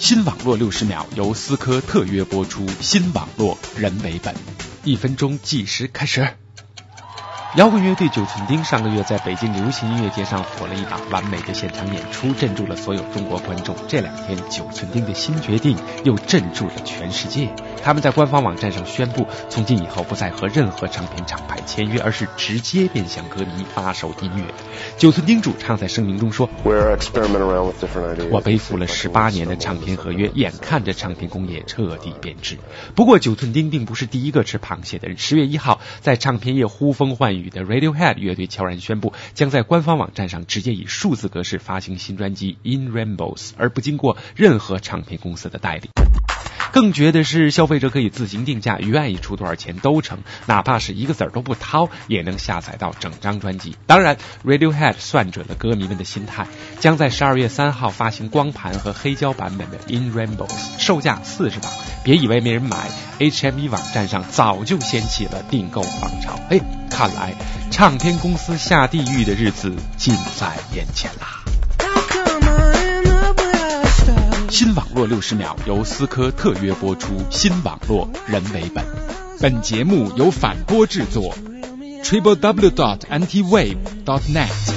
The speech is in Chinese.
新网络六十秒由思科特约播出，新网络人为本，一分钟计时开始。摇滚乐队九寸钉上个月在北京流行音乐节上火了一把完美的现场演出，镇住了所有中国观众。这两天，九寸钉的新决定又镇住了全世界。他们在官方网站上宣布，从今以后不再和任何唱片厂牌签约，而是直接面向歌迷发售音乐。九寸钉主唱在声明中说：“我背负了十八年的唱片合约，眼看着唱片工业彻底变质。不过，九寸钉并不是第一个吃螃蟹的人。十月一号，在唱片业呼风唤雨的 Radiohead 乐队悄然宣布，将在官方网站上直接以数字格式发行新专辑《In Rainbows》，而不经过任何唱片公司的代理。”更绝的是，消费者可以自行定价，愿意出多少钱都成，哪怕是一个子儿都不掏，也能下载到整张专辑。当然，Radiohead 算准了歌迷们的心态，将在十二月三号发行光盘和黑胶版本的《In Rainbows》，售价四十磅。别以为没人买，HMV 网站上早就掀起了订购狂潮。哎，看来唱片公司下地狱的日子近在眼前啦。新网络六十秒由思科特约播出，新网络人为本。本节目由反播制作，triple w dot anti wave dot net。